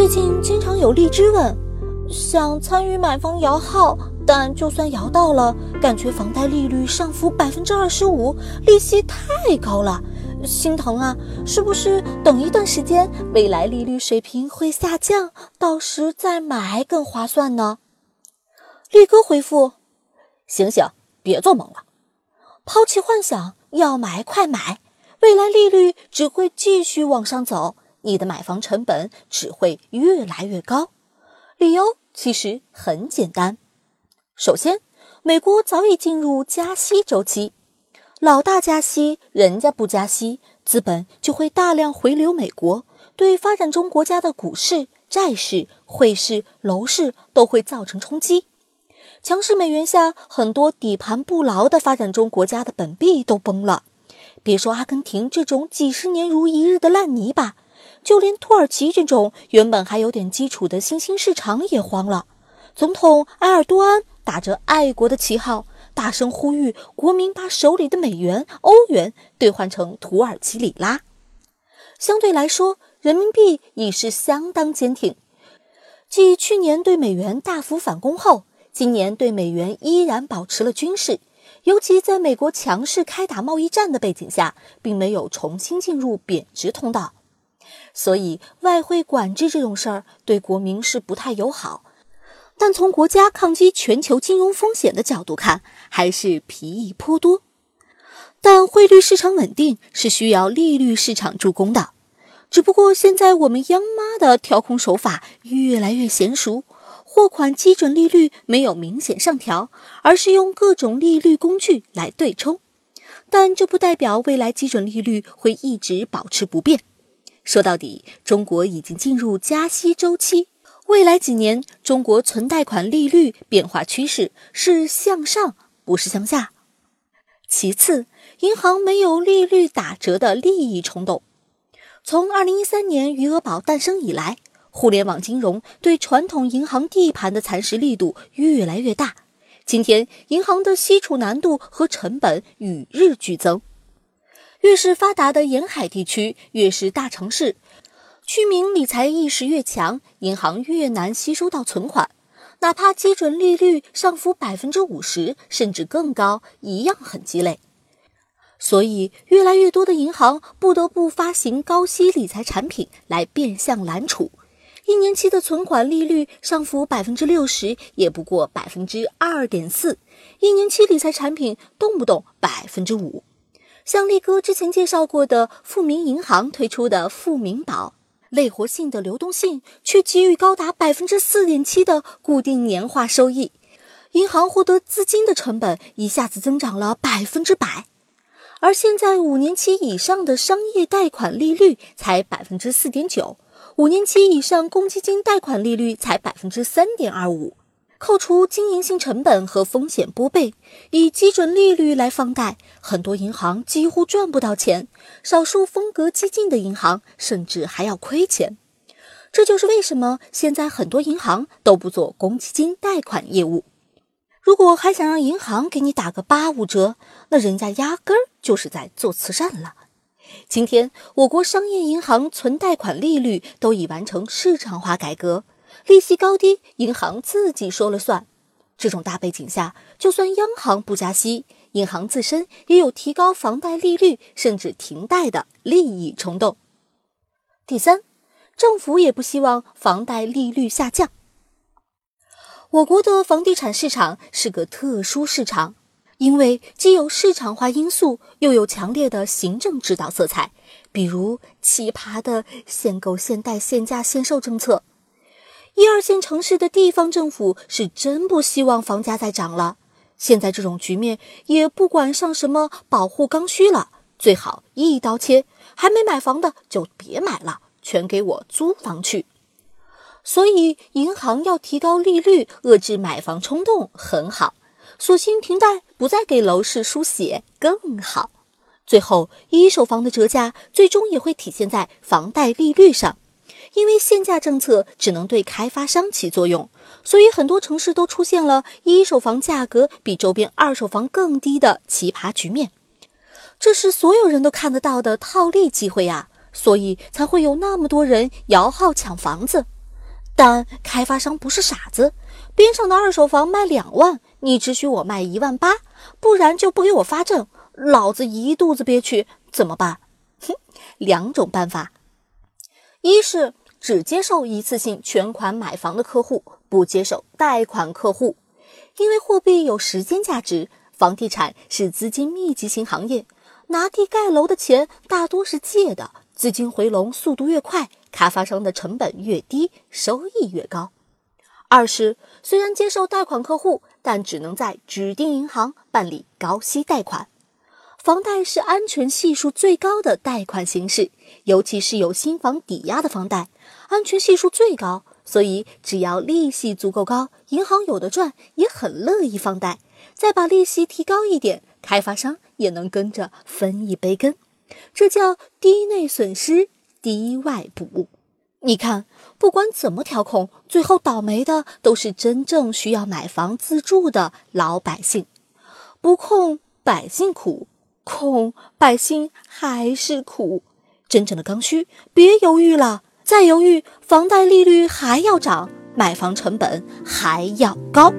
最近经常有荔枝问，想参与买房摇号，但就算摇到了，感觉房贷利率上浮百分之二十五，利息太高了，心疼啊！是不是等一段时间，未来利率水平会下降，到时再买更划算呢？力哥回复：醒醒，别做梦了，抛弃幻想，要买快买，未来利率只会继续往上走。你的买房成本只会越来越高，理由其实很简单。首先，美国早已进入加息周期，老大加息，人家不加息，资本就会大量回流美国，对发展中国家的股市、债市、汇市、楼市都会造成冲击。强势美元下，很多底盘不牢的发展中国家的本币都崩了，别说阿根廷这种几十年如一日的烂泥巴。就连土耳其这种原本还有点基础的新兴市场也慌了。总统埃尔多安打着爱国的旗号，大声呼吁国民把手里的美元、欧元兑换成土耳其里拉。相对来说，人民币已是相当坚挺。继去年对美元大幅反攻后，今年对美元依然保持了军事，尤其在美国强势开打贸易战的背景下，并没有重新进入贬值通道。所以，外汇管制这种事儿对国民是不太友好，但从国家抗击全球金融风险的角度看，还是裨益颇多。但汇率市场稳定是需要利率市场助攻的，只不过现在我们央妈的调控手法越来越娴熟，货款基准利率没有明显上调，而是用各种利率工具来对冲，但这不代表未来基准利率会一直保持不变。说到底，中国已经进入加息周期，未来几年中国存贷款利率变化趋势是向上，不是向下。其次，银行没有利率打折的利益冲动。从二零一三年余额宝诞生以来，互联网金融对传统银行地盘的蚕食力度越来越大。今天，银行的吸储难度和成本与日俱增。越是发达的沿海地区，越是大城市，居民理财意识越强，银行越难吸收到存款。哪怕基准利率上浮百分之五十，甚至更高，一样很鸡肋。所以，越来越多的银行不得不发行高息理财产品来变相揽储。一年期的存款利率上浮百分之六十，也不过百分之二点四；一年期理财产品动不动百分之五。像力哥之前介绍过的富民银行推出的富民保，类活性的流动性却给予高达百分之四点七的固定年化收益，银行获得资金的成本一下子增长了百分之百。而现在五年期以上的商业贷款利率才百分之四点九，五年期以上公积金贷款利率才百分之三点二五。扣除经营性成本和风险拨备，以基准利率来放贷，很多银行几乎赚不到钱，少数风格激进的银行甚至还要亏钱。这就是为什么现在很多银行都不做公积金贷款业务。如果还想让银行给你打个八五折，那人家压根儿就是在做慈善了。今天，我国商业银行存贷款利率都已完成市场化改革。利息高低，银行自己说了算。这种大背景下，就算央行不加息，银行自身也有提高房贷利率甚至停贷的利益冲动。第三，政府也不希望房贷利率下降。我国的房地产市场是个特殊市场，因为既有市场化因素，又有强烈的行政指导色彩，比如奇葩的限购、限贷、限价、限售政策。一二线城市的地方政府是真不希望房价再涨了。现在这种局面也不管上什么保护刚需了，最好一刀切，还没买房的就别买了，全给我租房去。所以银行要提高利率，遏制买房冲动很好，索性停贷，不再给楼市输血更好。最后一手房的折价最终也会体现在房贷利率上。因为限价政策只能对开发商起作用，所以很多城市都出现了一手房价格比周边二手房更低的奇葩局面。这是所有人都看得到的套利机会啊，所以才会有那么多人摇号抢房子。但开发商不是傻子，边上的二手房卖两万，你只许我卖一万八，不然就不给我发证，老子一肚子憋屈，怎么办？哼，两种办法，一是只接受一次性全款买房的客户，不接受贷款客户，因为货币有时间价值，房地产是资金密集型行业，拿地盖楼的钱大多是借的，资金回笼速度越快。开发商的成本越低，收益越高。二是虽然接受贷款客户，但只能在指定银行办理高息贷款。房贷是安全系数最高的贷款形式，尤其是有新房抵押的房贷，安全系数最高。所以只要利息足够高，银行有的赚，也很乐意放贷。再把利息提高一点，开发商也能跟着分一杯羹。这叫低内损失。低外补，你看，不管怎么调控，最后倒霉的都是真正需要买房自住的老百姓。不控百姓苦，控百姓还是苦。真正的刚需，别犹豫了，再犹豫，房贷利率还要涨，买房成本还要高。